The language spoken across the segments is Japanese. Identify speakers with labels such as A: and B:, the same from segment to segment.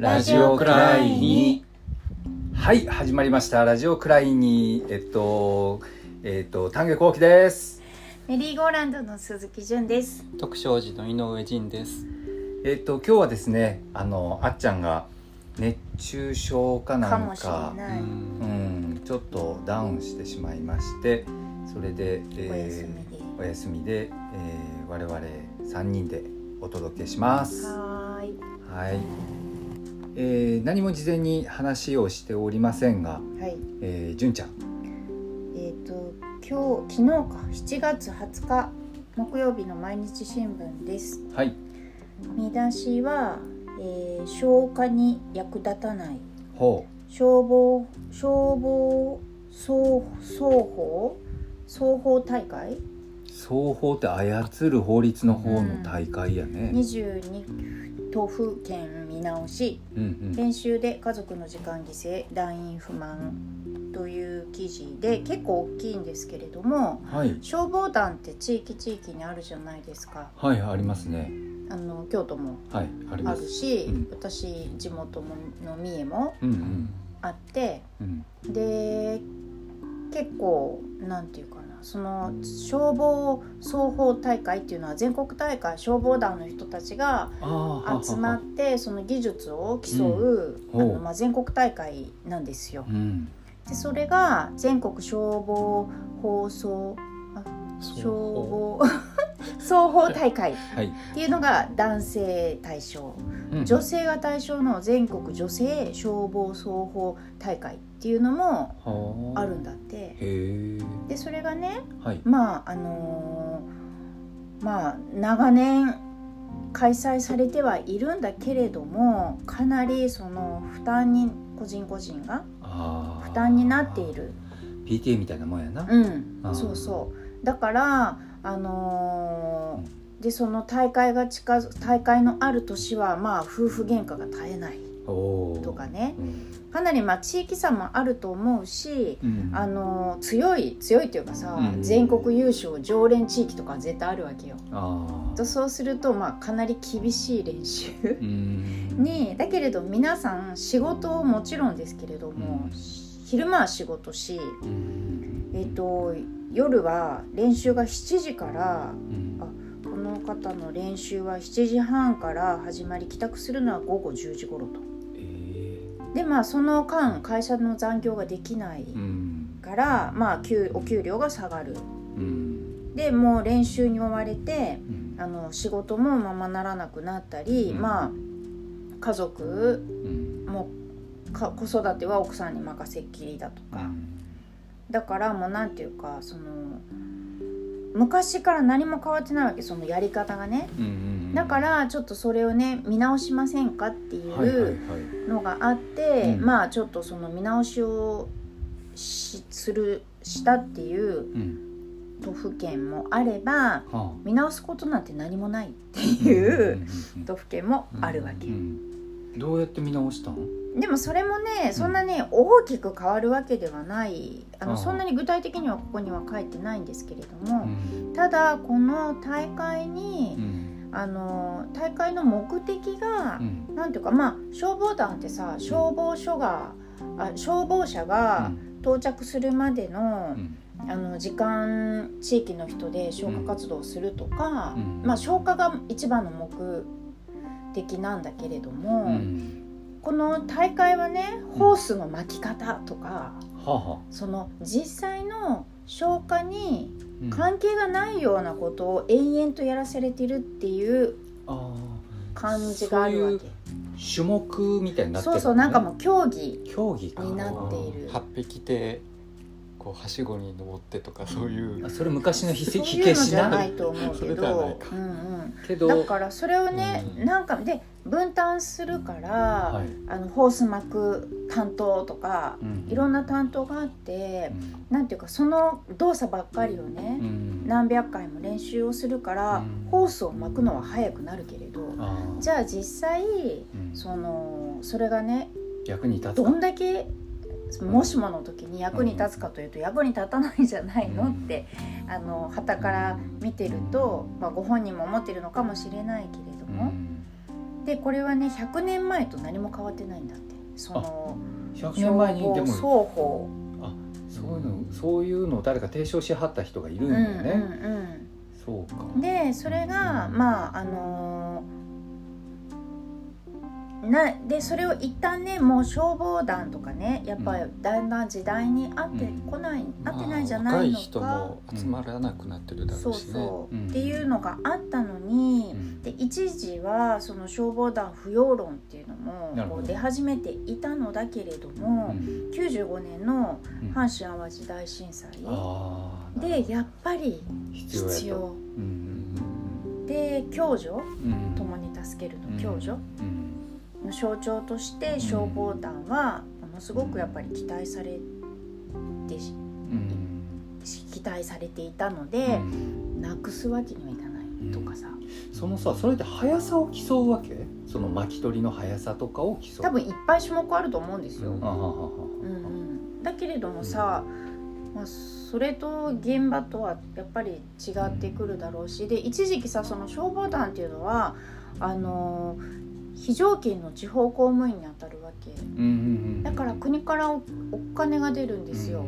A: ラジオクライにはい始まりましたラジオクライにえっとえっと丹下幸喜です
B: メリーゴーランドの鈴木純です。
C: 徳勝寺の井上仁です。
A: えっと今日はですねあのあっちゃんが熱中症かなんか
B: かもしれない。
A: うんちょっとダウンしてしまいましてそれで、
B: お休みで。
A: お休みで、えー我々3人でお届けします。
B: はーい。
A: はい、えー何も事前に話をしておりませんが、
B: はい。
A: えー、純ちゃん。
B: えっ、と今日昨日か7月20日木曜日の毎日新聞です。
A: はい。
B: 見出しは、えー消火に役立たない。
A: ほ
B: 消防消防双双方双方大会？
A: う双方って操る法律の方の大会やね、
B: 22都府県見直し
A: うんうん。
B: 練習で家族の時間犠牲団員不満という記事で結構大きいんですけれども
A: はい。
B: 消防団って地域地域にあるじゃないですか。
A: はいありますね。
B: あの京都も
A: はいあ
B: るし、
A: うん。
B: 私地元もの三重も
A: うんうん。
B: あって
A: うん。
B: で結構なんていうかなその消防双方大会っていうのは全国大会消防団の人たちが集まってその技術を競う、
A: うん。
B: あのまあ、全国大会なんですよ。
A: うん。
B: でそれが全国消防放送消防双方大会っ
A: はい、
B: ていうのが男性対象。
A: うん。
B: 女性が対象の全国女性消防双方大会っていうのも
A: はあ。
B: あるんだって。
A: へえ。
B: でそれがね
A: はい。
B: まああのーまあ長年開催されてはいるんだけれどもかなりその負担に個人個人が負担になっている。
A: PTA みたいなもんやな、
B: うん。そうそう。だからあのーでその大会が近づ大会のある年はまあ夫婦喧嘩が絶えない。とかね。
A: うん。
B: かなりまあ地域差もあると思うし
A: うん。
B: あのー強い強いっていうかさ、
A: うん。
B: 全国優勝常連地域とか絶対あるわけよ。
A: あ
B: とそうするとまあかなり厳しい練習。にだけれど皆さん仕事をもちろんですけれども、
A: うん。
B: 昼間は仕事し、
A: うん。
B: えっと夜は練習が7時から
A: うん。
B: この方の練習は7時半から始まり帰宅するのは午後10時頃と。
A: え。
B: でまあその間会社の残業ができない
A: ーうん。
B: から、まあ給お給料が下がる。
A: うん。
B: でもう練習に追われて
A: うん。
B: あの仕事もままならなくなったり、
A: うん。
B: まあ家族
A: うん。
B: もか子育ては奥さんに任せっきりだとか、だからもうなんていうかその昔から何も変わってないわけそのやり方がね。
A: うんうん
B: だからちょっとそれをね見直しませんかってい
A: はいはいは
B: うのがあって、
A: うん。
B: まあちょっとその見直しをしするしたっていう
A: いうん。
B: 都府県もあれば
A: は
B: 見直すことなんて何もないって
A: あ
B: いう
A: うん
B: 都府県もあるわけ
A: う。ん。どうやって見直したん？
B: でもそれもねそんなね大きく変わるわけではない。あのそんなに具体的にはここには書いてないんですけれども、
A: うん。
B: ただこの大会に
A: う、ん。
B: あの大会の目的が
A: う、ん。
B: なんていうかまあ消防団ってさ消防署があ消防車が到着するまでの,、
A: うん。
B: あの時間地域の人で消火活動をするとか、
A: うん。
B: まあ消火が一番の目的なんだけれども。
A: うん
B: この大会はねホースの巻き方とか、
A: はあは
B: その実際の消火に
A: あ
B: 関係がないようなことを延々とやらされてるっていう
A: あ
B: 感じがあるわけ。
A: ー種目みたいになってる
B: そうそうなんかもう競技
A: 競技か
B: になっている。
C: 8匹でこうはしごに登ってとかそういう。
A: あそれ昔の火
B: そういうのじゃ
A: しな？
B: ないと思うけ
C: それではない
B: ど、
C: か。
B: うんうん、
A: けど
B: だからそれをね、
A: うん。
B: なんかで分担するから、
A: はい。
B: あのホース巻く担当とか、
A: うん
B: いろんな担当があって
A: う、ん。
B: なんていうかその動作ばっかりをね、
A: うん。
B: 何百回も練習をするから、
A: うん。
B: ホースを巻くのは早くなるけれど
A: あー。
B: じゃあ実際
A: うん。
B: そのそれがね
A: 役に立つ
B: ど
A: か
B: んだけもしもの時に役に立つかというと役に立たないじゃないの？ってあの旗から見てると、まあ、ご本人も思ってるのかもしれないけれども、
A: うん。
B: でこれはね100年前と何も変わってないんだって。その
A: 100年前にでも。
B: 双方。
A: そういうのそういうのを誰か提唱しはった人がいるんだよね、
B: うんうん
A: そうか
B: うん、でそれがまああのなでそれを一旦ねもう消防団とかねやっぱりだんだん時代に合ってこない、合ってないんじゃないのか、
C: 若い人も集まらなくなってるだろ
B: そう
C: うしね、
B: そう、
A: う。ん。
B: っていうのがあったのに、
A: うん。
B: で一時はその消防団不要論っていうのもこう出始めていたのだけれど
A: う
B: も、
A: ん
B: 95年の
A: うん。
B: 阪神・淡路大震災
A: ああ
B: でやっぱり
A: 必要。
B: で共助
A: うんうん
B: 共に助けるの共助？
A: うん
B: の象徴として消防団はものすごくやっぱり期待されて期待されていたの
A: う
B: で、
A: ん。
B: なくすわけにはいかないとかさ、
A: そのさそれで速さを競うわけ？その巻き取りの速さとかを競う。
B: 多分いっぱい種目あると思うんですよ。だけれどもさ、まあ、それと現場とはやっぱり違ってくるだろうしで一時期さその消防団っていうのはあの非常勤の地方公務員に当たるわけ。だから国からおお金が出るんですよ。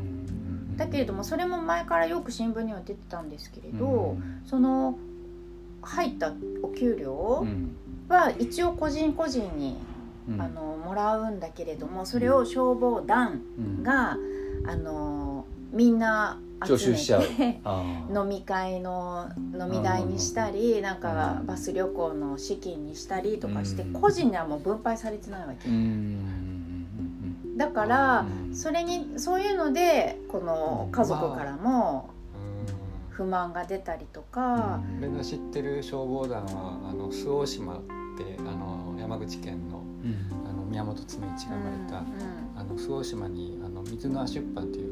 B: だけれどもそれも前からよく新聞には出てたんですけれど、
A: うん
B: その入ったお給料
A: うん
B: は一応個人個人に、
A: うん。
B: あのもらうんだけれどもそれを消防団
A: うん。
B: が、あのみんな集め
A: 徴収しちゃう。
B: て飲み会の飲み代にしたりなんか
A: うん
B: バス旅行の資金にしたりとかして
A: うん。
B: 個人にはもう分配されてないわけ。
A: うん。うん
B: だから
A: うん。
B: それにそういうのでこの家族からも
C: う
B: 不満が出たりとか
C: ん。俺の知ってる消防団はあの周防島ってあの山口県の
A: うん。
C: あの宮本恒一が生まれた、あの周防島にあの水の出版っていうあ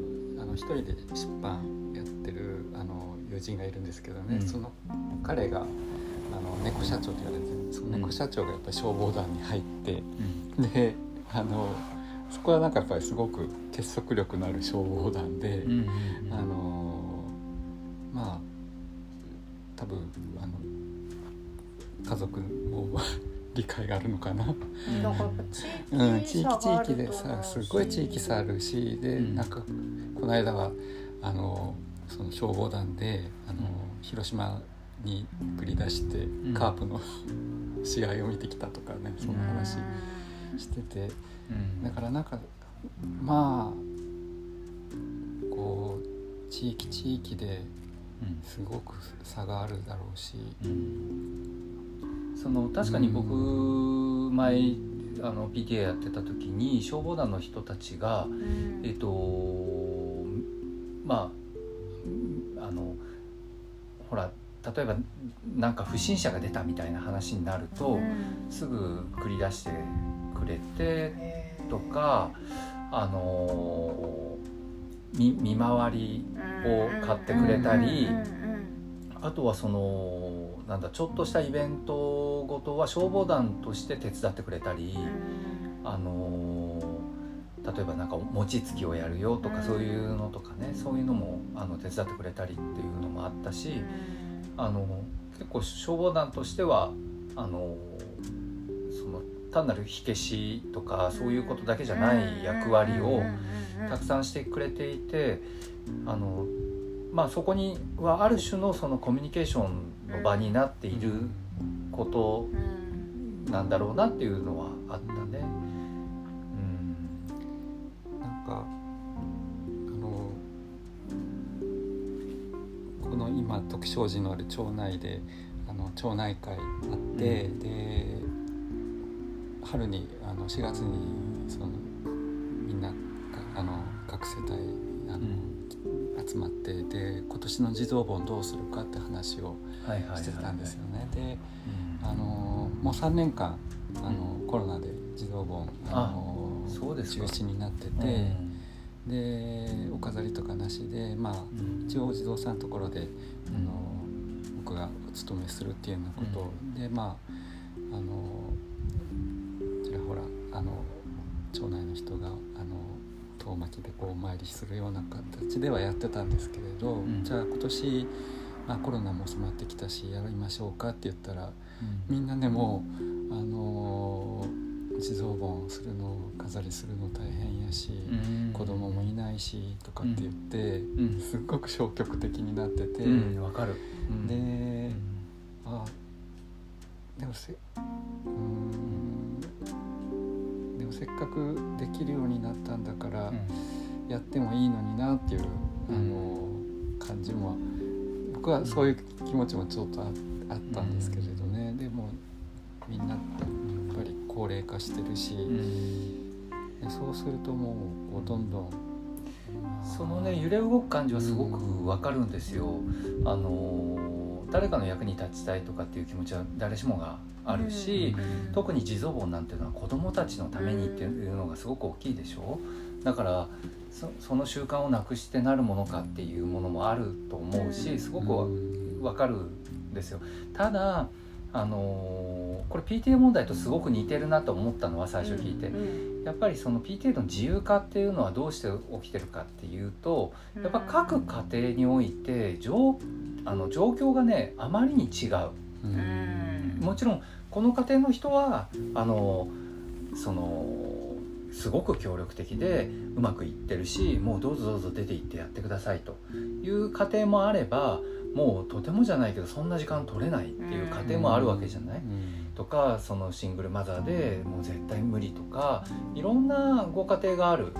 C: の一人で出版やってるあの友人がいるんですけどね、
A: うん。
C: その彼があの猫社長と言われてるその猫社長がやっぱり消防団に入って、
A: うん。
C: であのそこはなんかやっぱりすごく結束力のある消防団で、
A: うんうん
C: あのまあ多分あの家族も 理解があるのかな。うん、
B: ぱ
C: 地域地域でさすごい地域差あるしで、
A: うん。
C: なんかこの間はあのその消防団であの、広島に繰り出して、
A: ん。
C: カープの 試合を見てきたとかねそんな話してて。
A: うん。
C: だからなんかまあこう地域地域で
A: うん。
C: すごく差があるだろうし。
A: その確かに僕前あの PTA やってた時に消防団の人たちが
B: うん。
A: えっとまああのほら例えばなんか不審者が出たみたいな話になると
B: うん。
A: すぐ繰り出してくれてとかあの見見回りを買ってくれたりあとはそのなんだちょっとしたイベントごとは消防団として手伝ってくれたり、あの例えばなんか餅つきをやるよとか
B: うん。
A: そういうのとかねそういうのもあの手伝ってくれたりっていうのもあったし
B: うん。
A: あの結構消防団としてはあのその単なる火消しとかそういうことだけじゃない役割をたくさんしてくれていてあの、まあ、そこにはある種のそのコミュニケーションの場になっていること
B: うん
A: なんだろうなっていうのはあったね。
C: かあのこの今徳祥寺のある町内であの町内会あって、
A: う
C: で春にあの4月にそのみんながあの各世帯あの、集まってで今年の児童本どうするかって話をしてたんですよね。で
A: うん。
C: あのもう3年間あの、コロナで児童本あの
A: そうで
C: 中止になってて。
A: うん。
C: でお飾りとかなしでまあ
A: うん。
C: 一応お地蔵さんのところで、あの僕がお勤めするっていうようなこと、でまああのちらほらあの町内の人があの遠巻きでこうお参りするような形ではやってたんですけれど、
A: ん。
C: じゃあ今年、まあ、コロナも収まってきたしやりましょうかって言ったら
A: うん。
C: みんなでもうあの地蔵盆するの飾りするの大変やし、
A: うん。
C: 子供もいないしとかって言って、
A: うん。
C: すっごく消極的になってて、
A: うんわかる、うん。
C: であでもせうーん。でもせっかくできるようになったんだから、
A: うん。
C: やってもいいのになっていう、あの感じも僕はそういう気持ちもちょっとああったんですけれどね、でもみんな高齢化してるし、
A: うん。
C: でそうするともうこうどんどん
A: そのね揺れ動く感じはすごくわかるんですよ。あの誰かの役に立ちたいとかっていう気持ちは誰しもがあるし、
B: うん。
A: 特に地蔵盆なんていうのは子供たちのためにっていうのがすごく大きいでしょ。だからそその習慣をなくしてなるものかっていうものもあると思うしすごくわわかるんですよ。ただあのこれ PTA 問題とすごく似てるなと思ったのは最初聞いて、
B: うん
A: やっぱりその PTA の自由化っていうのはどうして起きてるかっていうとやっぱ各家庭において状あの状況がねあまりに違う。もちろんこの家庭の人はあのそのすごく協力的でうまくいってるしもうどうぞどうぞ出て行ってやってくださいという家庭もあればもうとてもじゃないけどそんな時間取れないっていう家庭もあるわけじゃない、とかそのシングルマザーでもう絶対無理とかいろんなご家庭がある。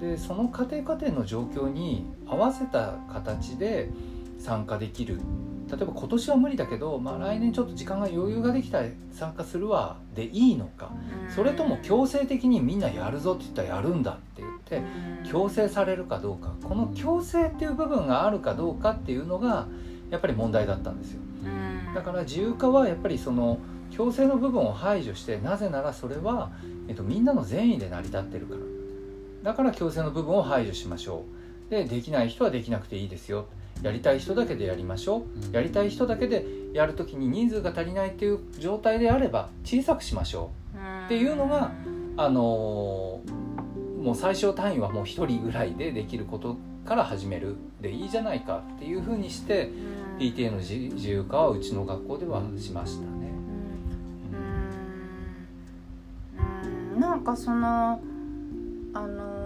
A: でその家庭家庭の状況に合わせた形で参加できる。例えば今年は無理だけど、まあ、来年ちょっと時間が余裕ができたら参加するわでいいのか。それとも強制的にみんなやるぞって言ったらやるんだって言って強制されるかどうか。この強制っていう部分があるかどうかっていうのがやっぱり問題だったんですよ。だから自由化はやっぱりその強制の部分を排除してなぜならそれは、えっと、みんなの善意で成り立ってるから。だから強制の部分を排除しましょう。でできない人はできなくていいですよ。やりたい人だけでやりましょう。やりたい人だけでやるときに人数が足りないっていう状態であれば小さくしましょっていうのがうあのーもう最小単位はもう1人ぐらいでできることから始める。でいいじゃないかっていうふうにして PTA の自自由化はうちの学校ではしましたね。
B: うん。なんかそのあの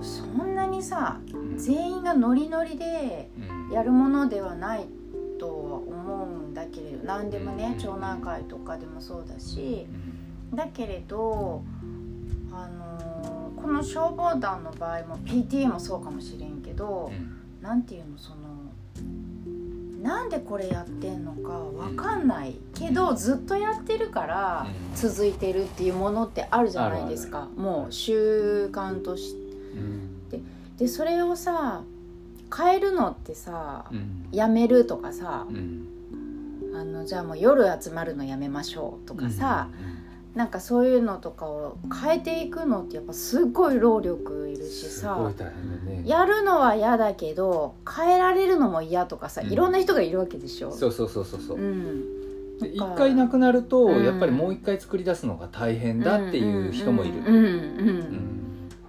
B: ーそんなにさ
A: うん
B: 全員がノリノリで
A: うん。
B: やるものではないとは思うんだけれど何でもね
A: うん。
B: 町内会とかでもそうだし。
A: うん。
B: だけれどあのーこの消防団の場合も PTA もそうかもしれんけどなんていうのそのなんでこれやってんのかわかんないけどずっとやってるから
A: うん。
B: 続いてるっていうものってあるじゃないですか。もう習慣としてでそれをさ変えるのってさ
A: うん。
B: やめるとかさ
A: うん。
B: あのじゃあもう夜集まるのやめましょうとかさ、なんかそういうのとかを変えていくのってやっぱすっごい労力いるし
A: す
B: さ
A: ね。
B: やるのは嫌だけど変えられるのも嫌とかさ
A: うん
B: いろんな人がいるわけでしょ。
A: そうそうそうそうそうう。
B: ん、
A: で一回なくなると、
B: うん
A: やっぱりもう一回作り出すのが大変だっていう人もいる。
B: うんうんうん
A: うん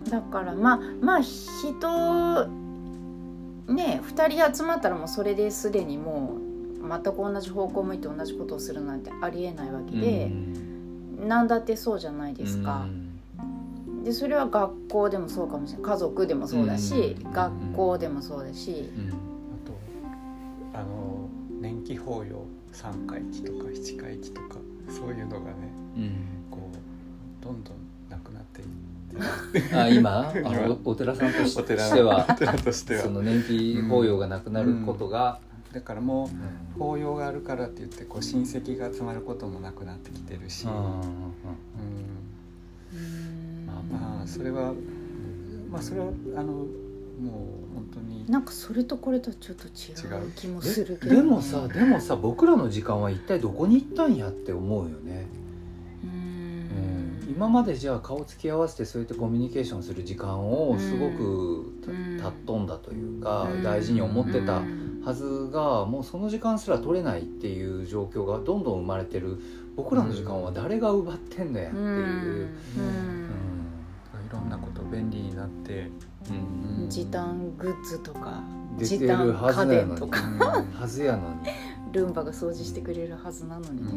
B: だからまあまあ人ね2人集まったらもうそれですでにもう全く同じ方向向いて同じことをするなんてありえないわけで、何だってそうじゃないですか。でそれは学校でもそうかもしれない。家族でもそうだし、
A: うん。
B: 学校でもそうだし、
C: あとあの年季法要3回忌とか7回忌とかそういうのがね
A: うん。
C: こうどんどんなくなっていって。
A: あ今？あ
C: 今。
A: のおお寺さんとし
C: お寺
A: ては
C: お寺としては。
A: その年季法要がなくなることが、
C: だからも
A: う
C: 法要があるからって言ってこう親戚が集まることもなくなってきてるし、
A: うん
C: まあそれはまあそれはあのもう本当に
B: なんかそれとこれとちょっと違
C: 違う
B: う気も
A: です
B: るけど、
A: でもさでもさ僕らの時間は一体どこに行ったんやって思うよね、今までじゃあ顔つき合わせてそうやってコミュニケーションする時間をすごくた
B: うん。
A: 尊んだというか
B: うん。
A: 大事に思ってた
B: うん。
A: はずがもうその時間すら取れないっていう状況がどんどん生まれてる僕らの時間は誰が奪ってんのやっていう、
B: うん。
A: うん。
C: いろんなこと便利になって、
A: うん。
B: うん時短グッズとか
A: 出てる
B: 時短家
A: はずなのに。
B: 電とか。
A: はずやのに、
B: ルンバが掃除してくれるはずなのに
A: う
B: ね、
A: ん。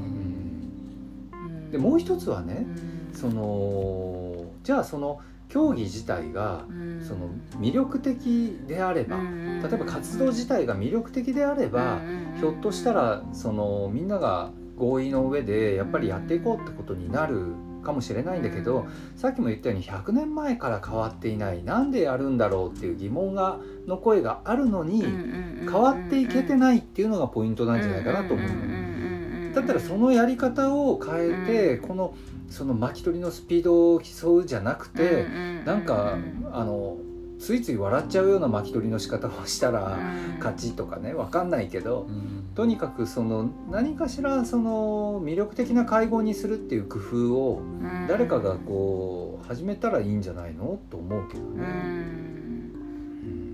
B: うん。
A: でもう一つはね、
B: うん
A: そのじゃあその競技自体が
B: うん。
A: その魅力的であれば、
B: うん
A: 例えば活動自体が魅力的であれば、
B: うん
A: ひょっとしたらそのみんなが合意の上でやっぱりやっていこうってことになるかもしれないんだけど、さっきも言ったように100年前から変わっていないなんでやるんだろうっていう疑問がの声があるのに、変わっていけて
B: い
A: ないっていうのがポイントなんじゃないかなと思うの。だったらそのやり方を変えて、
B: うん
A: このその巻き取りのスピードを競うじゃなくて、なんかあのついつい笑っちゃうような巻き取りの仕方をしたら勝ちとかね分かんないけど、
C: うん。
A: とにかくその何かしらその魅力的な会合にするっていう工夫を誰かがこう始めたらいいんじゃないのと思うけど
B: う
A: ね。
B: ん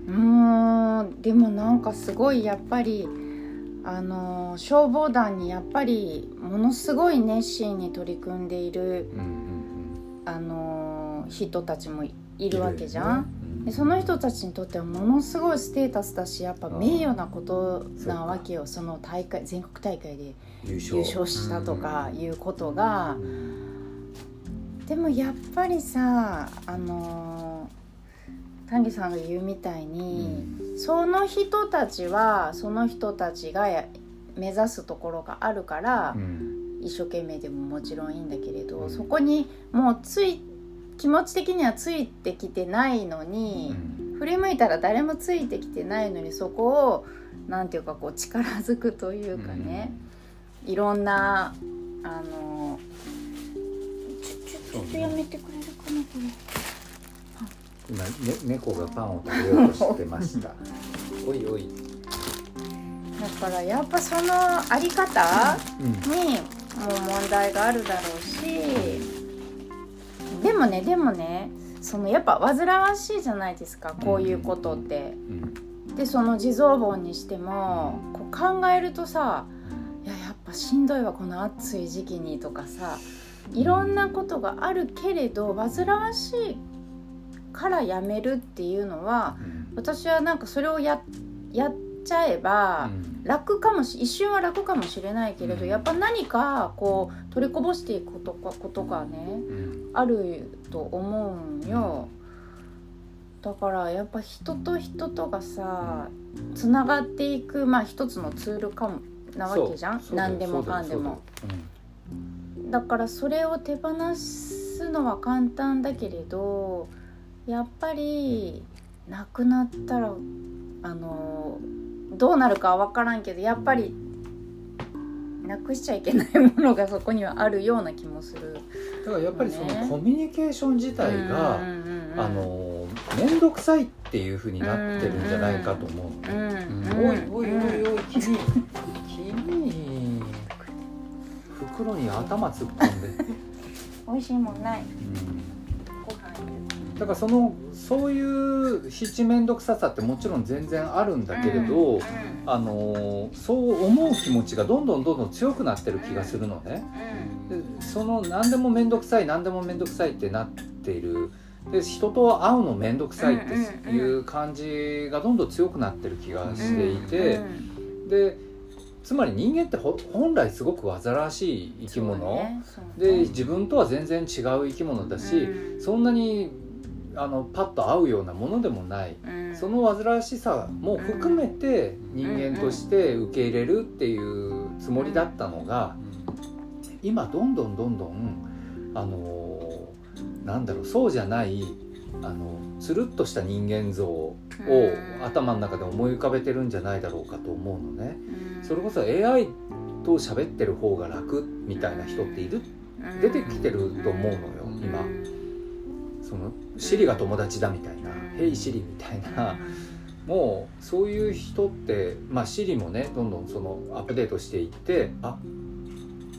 A: うん
B: でもなんかすごいやっぱりあの消防団にやっぱりものすごい熱心に取り組んでいる
A: うんうん
B: あの人たちもいるわけじゃん。
A: うん
B: でその人たちにとってはものすごいステータスだしやっぱ名誉なことなわけよ。その大会全国大会で
A: 優勝。
B: したとかいうことが。
A: うん
B: でもやっぱりさあの丹下さんが言うみたいに、その人たちはその人たちがや目指すところがあるから、
A: うん。
B: 一生懸命でももちろんいいんだけれど、
A: うん。
B: そこにもうつい気持ち的にはついてきてないの
A: う
B: に、
A: ん。
B: 振り向いたら誰もついてきてないのにそこをなんていうかこう力づくというかね、いろんなあのちょっとやめてくれるかなこれ。
A: 今、ね、猫がパンを食べようとしてました。おいおい、
B: だからやっぱそのあり方
A: うん。
B: にもう問題があるだろうし。でもねでもねそのやっぱ煩わしいじゃないですかこういうことって。
A: うん。
B: でその地蔵盆にしてもこう考えるとさいややっぱしんどいわこの暑い時期にとかさ。いろんなことがあるけれど煩わしいからやめるっていうのは
A: うん。
B: 私はなんかそれをややっちゃえば、楽かもし一瞬は楽かもしれないけれど、
A: うん。
B: やっぱ何かこう取りこぼしていくことかことがね
A: うん。
B: あると思うんよ。だからやっぱ人と人とがさつながっていくまあ一つのツールかもなわけじゃん。何でもかんでも。
A: だ
B: からそれを手放すのは簡単だけれどやっぱりなくなったらあのどうなるかは分からんけどやっぱりなくしちゃいけないものがそこにはあるような気もする。
A: うんだからやっぱりその
B: ね
A: コミュニケーション自体が、
B: うんうん
A: あの面倒くさいっていうふうになってるんじゃないかと思う。おいおいおいおい君君袋に頭突っ込んで、
B: 美味しいもんない
A: うんだからそのそういう七面倒くささってもちろん全然あるんだけれど、あのそう思う気持ちがどんどんどんどん強くなってる気がするのね。でその何でも面倒くさい何でも面倒くさいってなっている。で人と会うの面倒くさいっていう感じがどんどん強くなってる気がしていて、でつまり人間ってほ本来すごく煩わしい生き物、で自分とは全然違う生き物だし、そんなにあのパッと会うようなものでもない、その煩わしさも含めて人間として受け入れるっていうつもりだったのが今どんどんどんどんあのなんだろうそうじゃないあのつるっとした人間像を頭の中で思い浮かべてるんじゃないだろうかと思うのね。それこそ AI と喋ってる方が楽みたいな人っている出てきてると思うのよ今。そのシリが友達だみたいな「ヘイシリ」みたいなもうそういう人ってまあシリもねどんどんそのアップデートしていってあ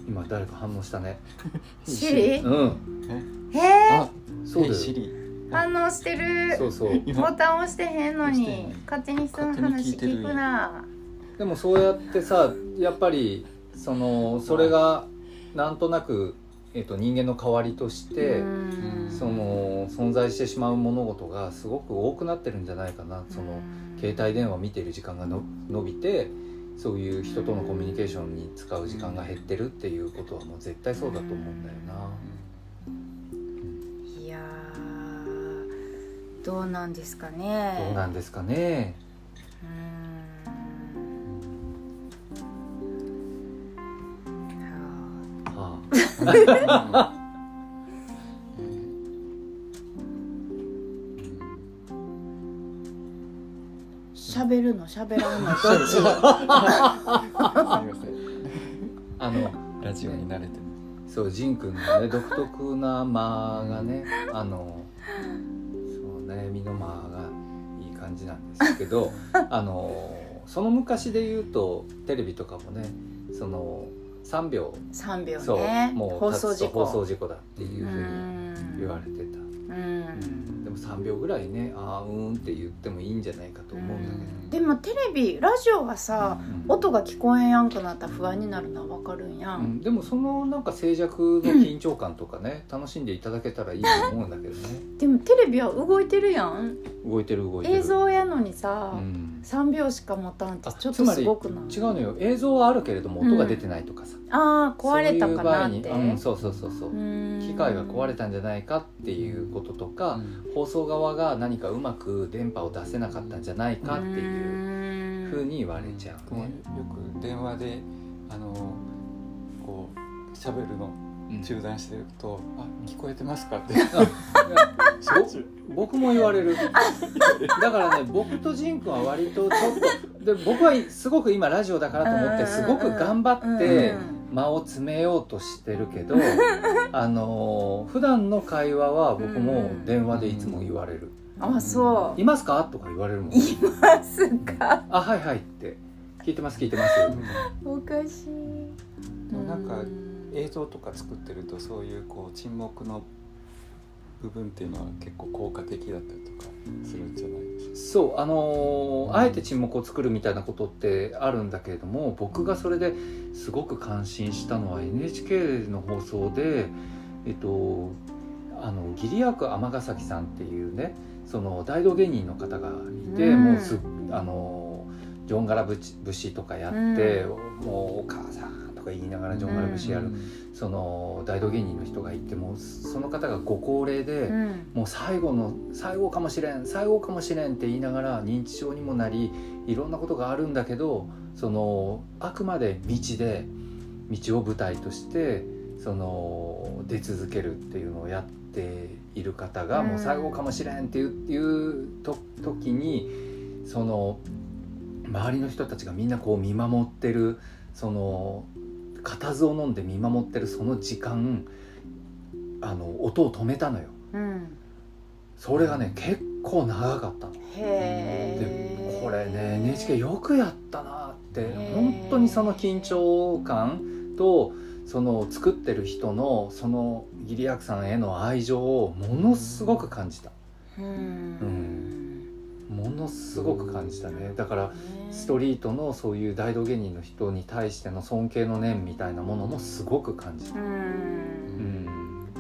A: 今誰か反応したね。
B: シリ？
A: うん。
B: へえ？
C: あ
A: そうだよ。
C: シリ。
B: 反応してる。
A: そうそう。
B: ボタン押してへんのに勝手に人の話聞くな。
A: でもそうやってさやっぱりそのそれがなんとなく、えっと人間の代わりとして、
B: うん
A: その存在してしまう物事がすごく多くなってるんじゃないかなその携帯電話見てる時間がの伸びてそういう人とのコミュニケーションに使う時間が減ってるっていうことはもう絶対そうだと思うんだよな。
B: いやーどうなんですかね
A: どうなんですかね。
B: 喋るの喋らんの。どっち
C: す。みません。
A: あの
C: ラジオに慣れてま
A: そうジンくんのね独特な間がねあのそう悩みの間がいい感じなんですけどあのその昔で言うとテレビとかもねその3秒。
B: 3秒
A: そう。
B: ね
A: もう
B: 放送事故
A: 放送事故だっていうふうに言われてた、
B: うん。
A: でも3秒ぐらいねああうーんって言ってもいいんじゃないかと思うんだけど、
B: でもテレビラジオがさ
A: うん。
B: 音が聞こえやんくなったら不安になるのは分かるんや、
A: うん。ん、でもそのなんか静寂の緊張感とかね楽しんでいただけたらいいと思うんだけどね。
B: でもテレビは動いてるやん。
A: 動いてる動いてる。
B: 映像やのにさ、
A: うん。
B: 3秒しか持たんって
A: あ
B: ちょっとすごくない？
A: 違うのよ。映像はあるけれども音が出てないとかさ、
B: ああ壊れたかなって。
A: そういう場合にうん、そうそうそうそう。機
B: 機
A: 械が壊れたんじゃないかっていうことと
C: す
A: か、放送側が何かうまく電波を出せなかったんじゃないかっていうふうに言われちゃう
C: 僕もよ
A: ね。
C: く電話であのこう喋るの
A: うん
C: 中断してると「あ聞こえてますか?」って
A: ぼ僕も言われるだからね僕とジン君は割とちょっとで僕はすごく今ラジオだからと思ってすごく頑張って間を詰めようとしてるけど あの普段の会話は僕も電話でいつも言われる。
B: あそ「
A: いますか?」とか言われるもん。
B: ういますか？
A: あはいはいって。聞いてます聞いてます。
B: おかしい。
C: なんか映像とか作ってるとそういうこう沈黙の部分っていうのは結構効果的だったりとかするんじゃない？ですか。
A: そうあのーあえて沈黙を作るみたいなことってあるんだけれども僕がそれですごく感心したのは NHK の放送でえっとあの義理役尼崎さんっていうねその大道芸人の方がいて、
B: うん。
A: もうすあのジョンガラ節節とかやって、もうお母さんとか言いながらジョンガラ節やる、その大道芸人の人がいてもうその方がご高齢で。
B: うん。
A: もう最後の最後かもしれん最後かもしれんって言いながら認知症にもなりいろんなことがあるんだけどそのあくまで道で道を舞台としてその出続けるっていうのをやっている方が、
B: うん。
A: もう最後かもしれんっていういうと時にその周りの人たちがみんなこう見守ってるその固唾を飲んで見守ってるその時間あの音を止めたのよ。
B: うん
A: それがね結構長かったの。
B: へ
A: で
B: え
A: これね NHK よくやったなって本当にその緊張感とその作ってる人のそのギリアクさんへの愛情をものすごく感じた。
B: うん
A: ものすごく感じたね。だからストリートのそういう大道芸人の人に対しての尊敬の念みたいなものもすごく感じた。
B: う
A: うん。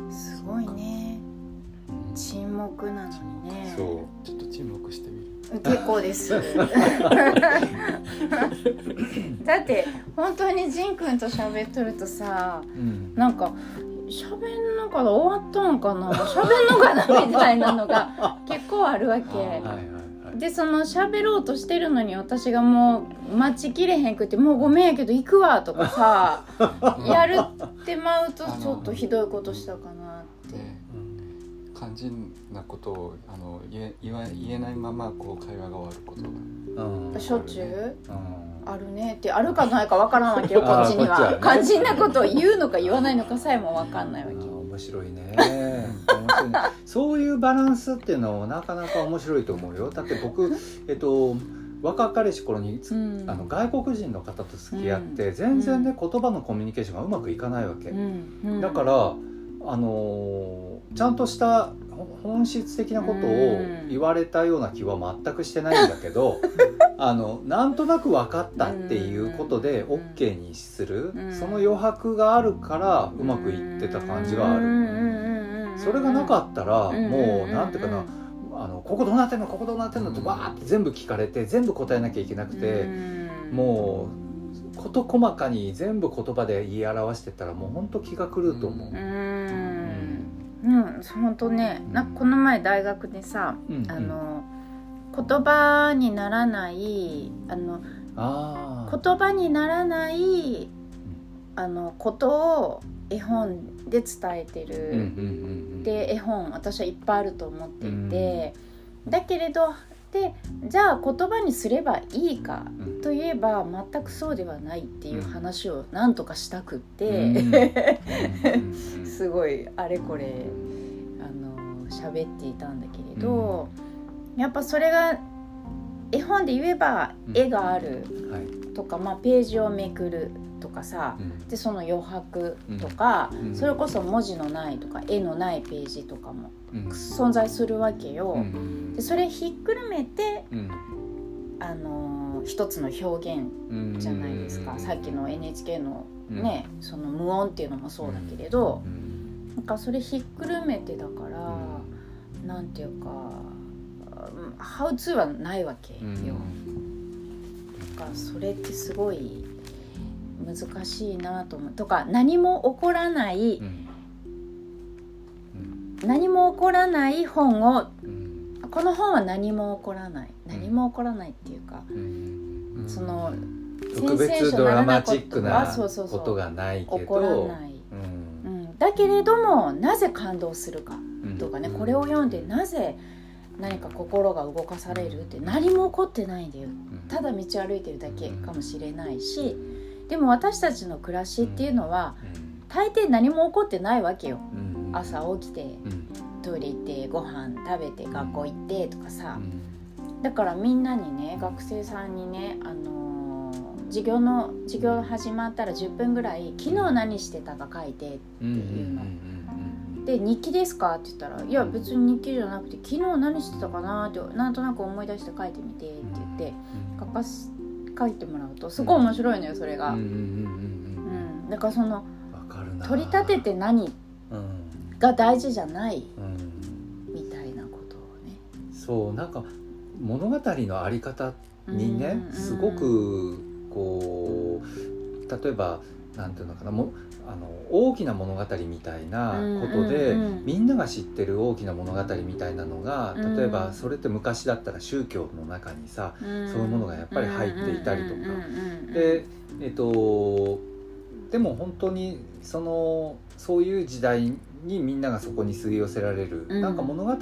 A: ん
B: すごいね。沈黙なのにね。
A: そう。
C: ちょっと沈黙してみる。
B: 結構です。だって本当にジンくんと喋っとるとさ
A: うん。
B: なんか喋んのかな終わったんかな？喋んのかなみたいなのが結構あるわけ。
A: はいはいはい
B: でその喋ろうとしてるのに私がもう待ちきれへんくて「もうごめんやけど行くわ」とかさ やるってまうとちょっとひどいことしたかなって。
C: で肝心なことをあの言え言わ言えないままこう会話が終わることが。
A: うん。
B: しょっちゅう？
A: うん。
B: あるね。ってあるかないかわからんわけよこっちに
A: は
B: 肝心なことを言うのか言わないのかさえもわかんないわけ
A: 面白いね面白いねそういうバランスっていうのもなかなか面白いと思うよ。だって僕えっと若かりし頃につ、
B: うん。
A: あの外国人の方と付き合って、全然ね言葉のコミュニケーションがうまくいかないわけ、
B: うん。うん。
A: だからあのーちゃんとしたほ本質的なことを言われたような気は全くしてないんだけど、あのなんとなく分かったっていうことで
B: うん。
A: OK にする、
B: うん。
A: その余白があるからうまくいってた感じがある、それがなかったら
B: うん
A: もうなんていうかなあのここどうなってんのここどうなってんのってわーって全部聞かれて全部答えなきゃいけなくて、もう事細かに全部言葉で言い表してたらもう本当気が狂うと思う。
B: うーん。うん。本当ね。なんかこの前大学でさ、
A: うん
B: あの言葉にならないあの
A: あー。
B: 言葉にならないあのことを絵本で伝えてる、
A: うんうんうんうん。
B: で絵本私はいっぱいあると思っていて、だけれどでじゃあ言葉にすればいいか
A: うん
B: といえば全くそうではないっていう話を何とかしたくって、
A: うん。うんうん
B: すごいあれこれあの喋っていたんだけれど、やっぱそれが絵本で言えば
A: うん。
B: 絵がある
A: はい。
B: とか、まあ、ページをめくるとかさ
A: うん。
B: でその余白とか、
A: うん。
B: それこそ文字のないとか絵のないページとかも
A: うん。
B: 存在するわけよ。
A: うん。
B: でそれひっくるめて
A: うん。
B: あの一つの表現
A: うん
B: じゃないですか、
A: うん。
B: さっきの NHK のね、その無音っていうのもそうだけれど
A: う、ん。
B: なんかそれひっくるめてだから、なんていうかうんハウツーはないわけよ、
A: うん
B: かそれってすごい難しいなと思う。とか何も起こらない、
A: うん。
B: 何も起こらない本を
A: うん。
B: この本は何も起こらない。
A: うん。
B: 何も起こらないっていうか、
A: うん。
B: その
A: 特別ドラマチックな
B: そうそうそう
A: ことがないけ
B: 起こら
A: ど
B: ない、
A: うん。
B: うん、だけれどもなぜ感動するか
A: うん。
B: とかね、これを読んでなぜ何か心が動かされるって何も起こってないんだよ。ただ道歩いてるだけかもしれないしでも私たちの暮らしっていうのは大抵何も起こってないわけよ。朝起きて
A: うん。
B: トイレ行ってご飯食べて学校行ってとかさ。
A: うん。
B: だからみんなにね学生さんにねあのー授業の授業始まったら10分ぐらい昨日何してたか書いてっていうの。
A: うん。
B: で日記ですか?」って言ったら「いや別に日記じゃなくて昨日何してたかなってなんとなく思い出して書いてみて」って言って書かす書いてもらうとすごい面白いのよそれが。
A: うんうんうん
B: うん、だからその取り立てて何
A: うん。
B: が大事じゃない
A: うん。
B: みたいなことをね。
A: そうなんか物語のあり方にね
B: うん
A: すごくこう例えばなんていうのかなもあの大きな物語みたいなことで、
B: うんうん。うん
A: みんなが知ってる大きな物語みたいなのが
B: うん。
A: 例えばそれって昔だったら宗教の中にさ、
B: そう
A: そういうものがやっぱり入っていたりとか。
B: で
A: でえっとでも本当にそのそういう時代にみんながそこに吸い寄せられる、
B: うん。
A: なんか物語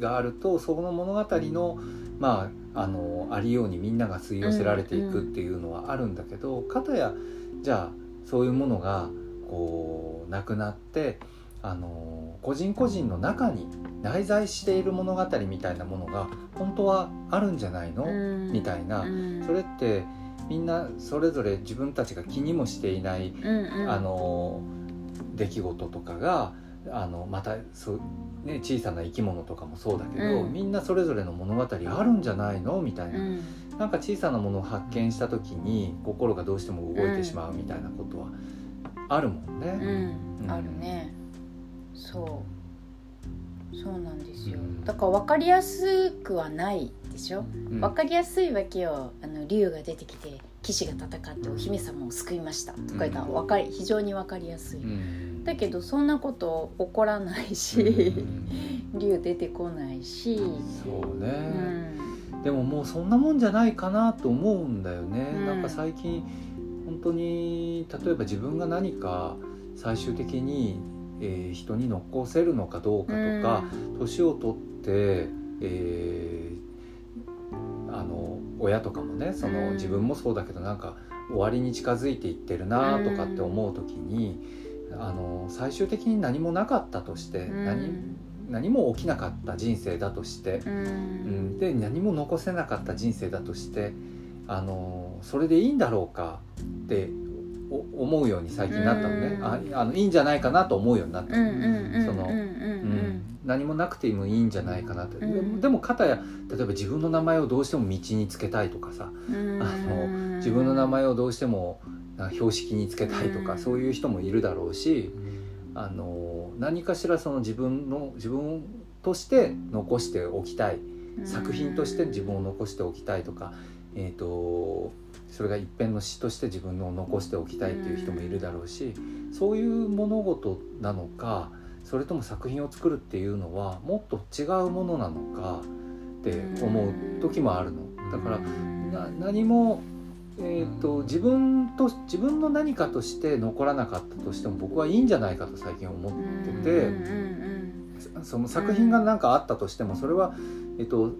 A: があるとその物語のまああのありようにみんなが吸い寄せられていくっていうのはあるんだけど、かたやじゃあそういうものがこうなくなってあの個人個人の中に内在している物語みたいなものが本当はあるんじゃないの、みたいな、それってみんなそれぞれ自分たちが気にもしていない、あの出来事とかがあのまたそう、ね、小さな生き物とかもそうだけど、
B: うん。
A: みんなそれぞれの物語あるんじゃないの？みたいな、なんか小さなものを発見した時に心がどうしても動いてしまうみたいなことはあるもんね。うん。
B: あるね。そう。そうなんですよ。
A: うん。
B: だから分かりやすくはないでしょ？
A: うん。
B: 分かりやすいわけよ。あの竜が出てきて騎士が戦ってお姫様を救いました。とか言ったら分かり非常に分かりやすい、
A: うん。
B: だけどそんなこと起こらないし、
A: うん。
B: 竜出てこないし、
A: そう
B: う
A: ね、
B: ん。
A: でももうそんなもんじゃないかなと思うんだよね、
B: うん
A: なんか最近本当に例えば自分が何か最終的に、えー人に残せるのかどうかとか年、を取って、えーあの親とかもねその、
B: うん。
A: 自分もそうだけどなんか終わりに近づいていってるなとかって思う時に、あの最終的に何もなかったとして、
B: うん。
A: 何何も起きなかった人生だとして、
B: うん。
A: うん、で何も残せなかった人生だとしてあのそれでいいんだろうかってお思うように最近なったのね、
B: うん。
A: ああのいいんじゃないかなと思うようになった
B: うん
A: の、その
B: うん
A: うん何もなくてもいいんじゃないかなって、で
B: うん。
A: もでもかたや例えば自分の名前をどうしても道につけたいとかさ。
B: うん。
A: あの自分の名前をどうしてもな標識につけたいとか、
B: うん。
A: そういう人もいるだろうしあの何かしらその自分の自分として残しておきたい。作品として自分を残しておきたいとかえー、とそれが一辺の詩として自分の残しておきたいっていう人もいるだろうし、そういう物事なのかそれとも作品を作るっていうのはもっと違うものなのかって思う時もあるの。だからな何もえーと、自分と自分の何かとして残らなかったとしても僕はいいんじゃないかと最近思ってて、その作品が何かあったとしてもそれは、えーと、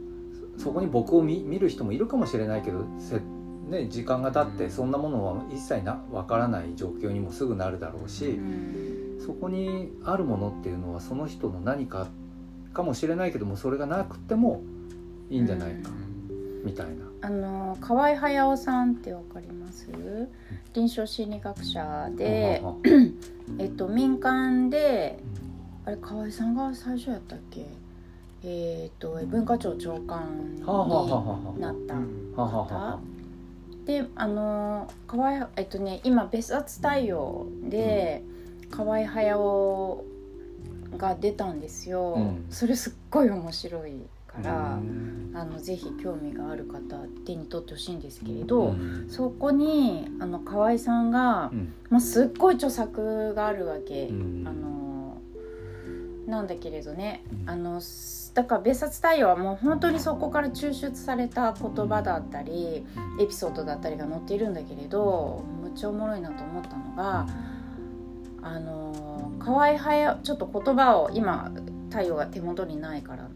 A: そこに僕を見見る人もいるかもしれないけどせ、ね、時間が経ってそんなものは一切な分からない状況にもすぐなるだろうし、そこにあるものっていうのはその人の何かかもしれないけどもそれがなくてもいいんじゃないか、みたいな。
B: あの河合隼さんってわかります？臨床心理学者で、えっと、民間であれ河合さんが最初やったっけ？えっと文化庁長官になった方。であの河合えっとね今別冊対応で河合隼が出たんですよ、うん、それすっごい面白いから、あのぜひ興味がある方手に取ってほしいんですけれど、そこにあの河合さんが、まあ、すっごい著作があるわけ。あのなんだけれどね、あのだから別冊対応はもう本当にそこから抽出された言葉だったり、エピソードだったりが載っているんだけれどむっちゃおもろいなと思ったのが、あの河合隼ちょっと言葉を今太陽が手元にないから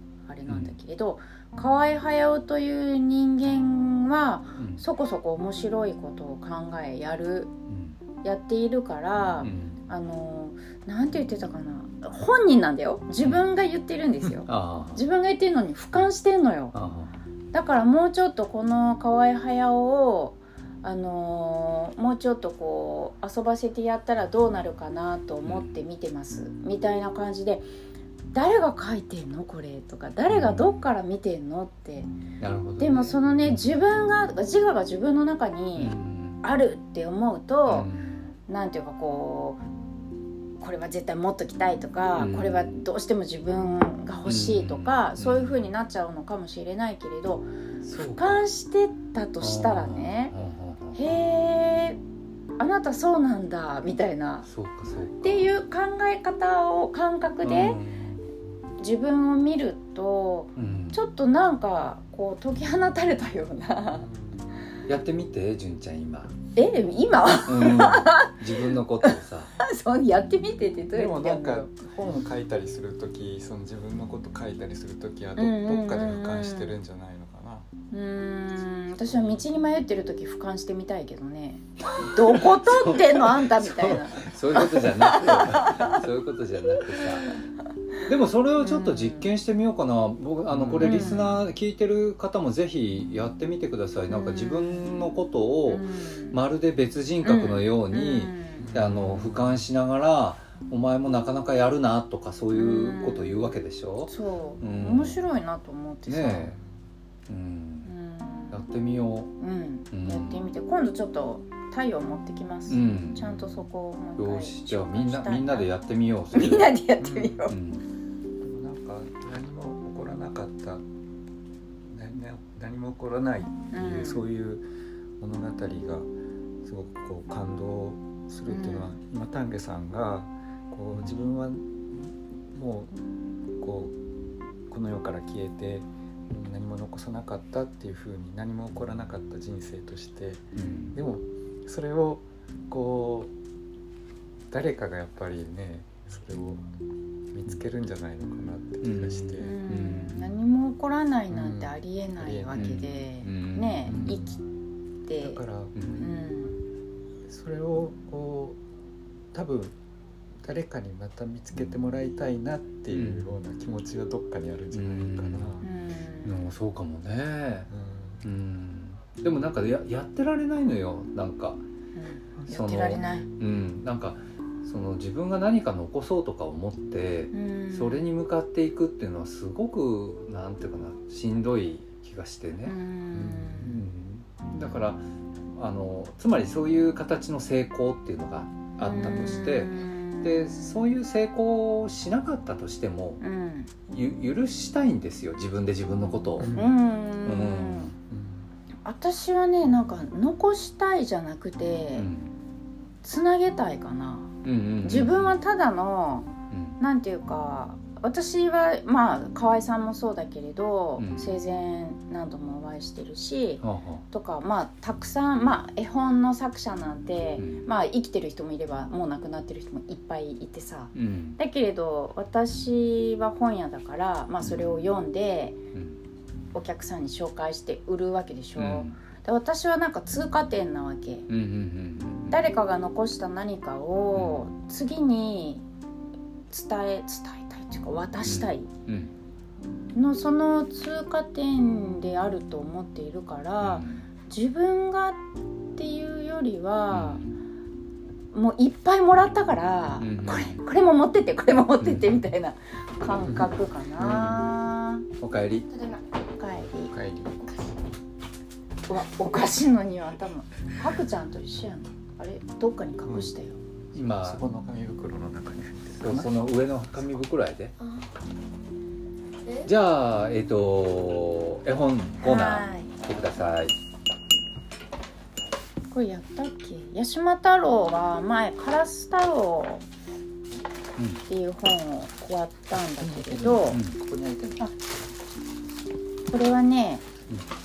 B: なんだけれど、うん、河合隼という人間は、そこそこ面白いことを考えやる、やっているから、あのなんて言ってたかな。本人なんだよ。自分が言ってるんですよ、自分が言ってるのに俯瞰してんのよ。だからもうちょっとこの河合隼をあのー、もうちょっとこう遊ばせてやったらどうなるかなと思って見てます、みたいな感じで誰が書いてんのこれとか。誰がどっから見てんのって、なるほど、ね、でもそのね自分が自我が自分の中にあるって思うと、うん、なんていうかこうこれは絶対持っときたいとか、うん、これはどうしても自分が欲しいとか、うん、そういうふうになっちゃうのかもしれないけれど、俯瞰してたとしたらねへえあなたそうなんだみたいな。っていう考え方を感覚で、自分を見ると、うん、ちょっとなんかこう解き放たれたような。
A: やってみて純ちゃん今
B: え今、うん、
A: 自分のことをさ。
B: そうやってみてってどうやって
C: でもなんか本を書いたりする時その自分のこと書いたりする時はど,、どっかで俯瞰してるんじゃないのかな。
B: うん。私は道に迷ってる時俯瞰してみたいけどね。どこ取ってんの？あんたみたいな。
A: そういうことじゃなくてそういうことじゃなくてさでもそれをちょっと実験してみようかな、僕あのこれリスナー聞いてる方もぜひやってみてください、なんか自分のことをまるで別人格のように、あの俯瞰しながらお前もなかなかやるなとかそういうことを言うわけでしょ、
B: うそう、うん、面白いなと思ってさ、ね
A: うん、やってみよう、
B: うん、やってみて。今度ちょっと太陽持ってきます、うん、ちゃんとそこ
A: をよし。じゃあみんなみんなでやってみよ
B: う。みんなでやってみよう、うん、
C: かった。何何も起こらないっていう、そういう物語がすごくこう感動するっていうのは、今丹下さんがこう自分はもうこうこの世から消えて何も残さなかったっていうふうに何も起こらなかった人生として、うん、でもそれをこう誰かがやっぱりねそれを見つけるんじゃないのかなって気がして、うん
B: うん、何も起こらないなんてありえないわけで、うん、ね、生きて。
C: だから、それをこう多分誰かにまた見つけてもらいたいなっていうような気持ちがどっかにあるんじゃないかな。
A: うん。そうかもね、うん。でもなんかややってられないのよなんか、
B: うん、やってられない。
A: うん。なんかその自分が何か残そうとか思って、うん、それに向かっていくっていうのはすごくなんていうかなしんどい気がしてね、うん、だからあのつまりそういう形の成功っていうのがあったとして、でそういう成功をしなかったとしても、許したいんですよ自分で自分のことを。うん。
B: 私はねなんか残したいじゃなくて、
A: うん。
B: つなげたいかな、自分はただの
A: うん。
B: なんていうか私はまあ河合さんもそうだけれど、
A: うん。
B: 生前何度もお会いしてるし
A: はあは
B: とかまあたくさんまあ絵本の作者なんて、
A: うん。
B: まあ生きてる人もいればもう亡くなってる人もいっぱいいてさ。
A: あうん。
B: だけれど私は本屋だから、まあ、それを読んで
A: うん。
B: お客さんに紹介して売るわけでしょ、
A: うん。
B: で私はなんか通過点なわけ誰かが残した何かを次に伝え伝えたいっていうか渡したい。
A: うん。
B: のその通過点であると思っているから、自分がっていうよりは、もういっぱいもらったから、
A: うん。
B: これこれも持ってってこれも持ってってみたいな感覚かな、
A: おかえり。
B: おかえり。
C: おかえり。
B: おかしい。のには頭。かくちゃんと一緒やんあれどっかに隠したよ、
A: 今
C: そこの紙袋の中に入って
A: そうその上の紙袋やで。
D: あ。え？
A: じゃあえっ、と絵本コーナー。
B: はい。
A: 来てください。
B: これやったっけ？八島太郎は前「カラス太郎」っていう本を終わったんだけれど、
A: うん
C: ここに開いてる。
B: これはね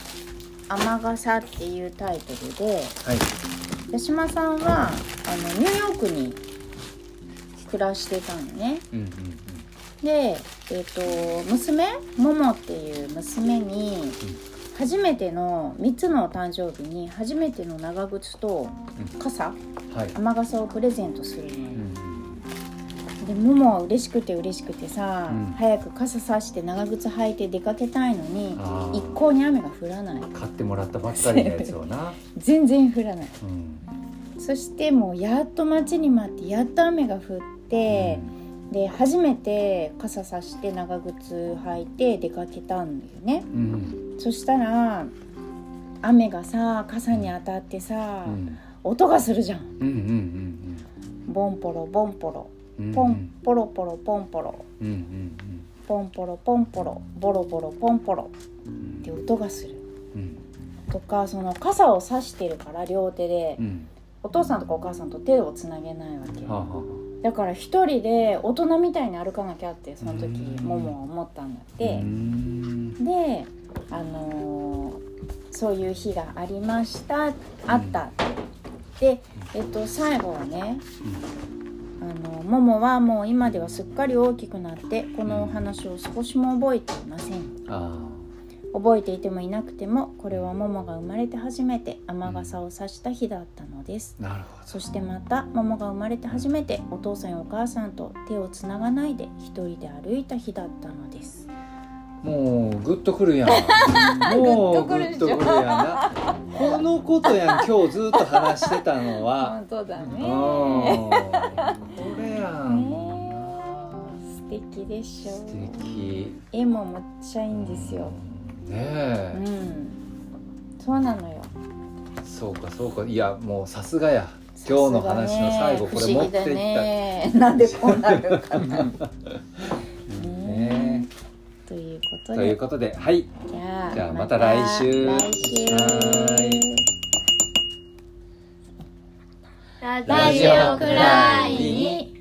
B: 「雨傘」っていうタイトルで
A: はい
B: 八島さんはあのニューヨークに暮らしてたのね。
A: うんうん
B: で、えっと娘ももっていう娘に初めての3つのお誕生日に初めての長靴と傘
A: うん。はい。
B: 雨傘をプレゼントするのよ。
A: うん
B: でももは嬉しくて嬉しくてさ、
A: うん。
B: 早く傘さして長靴履いて出かけたいのに一向に雨が降らない。
A: 買ってもらったばっかりのやつをな、
B: 全然降らない。
A: うん
B: そしてもうやっと待ちに待ってやっと雨が降って、で初めて傘さして長靴履いて出かけたんだよね。
A: うん。
B: そしたら雨がさ傘に当たってさ、
A: うん。
B: 音がするじゃん。
A: うんうん
B: ボンポロボンポロ。
A: うんうん。
B: ポンポロポロポンポロ。
A: うんうん
B: ポンポロポンポロ。ボロボロポンポロ。
A: うん
B: って音がする。
A: うん。
B: とかその傘を差してるから両手で。
A: うん
B: お父さんとかお母さんと手をつなげないわけ
A: はあは
B: だから一人で大人みたいに歩かなきゃってその時
A: うん。
B: ももは思ったんだっ
A: あ
B: て。
A: うん。
B: であのーそういう日がありましたあった。でえっと最後はねあのももはもう今ではすっかり大きくなってこのお話を少しも覚えていません。
A: あ。
B: 覚えていてもいなくてもこれはももが生まれて初めて雨傘を差した日だったのです。
A: あなるほど。
B: そしてまたももが生まれて初めてお父さんやお母さんと手をつながないで一人で歩いた日だったのです。
A: もうグッとくるやん。もうグッとくるやん。なこのことやん今日ずっと話してたのは。
B: 本当だ
A: うん。
B: ね
A: これやん。
B: 素敵でしょ
A: 素敵。
B: 絵もめっちゃいいんですよ。
A: ね
B: う
A: え、
B: ん。そうなのよ
A: そうかそうかいやもうさすがや今日の話の最後これ持っていった。
B: なんでこうなるかな。
A: ね。
B: ということ
A: という
B: で
A: ことではい。じゃあまた来週。
B: 来週。
A: は
D: ラジオくらいに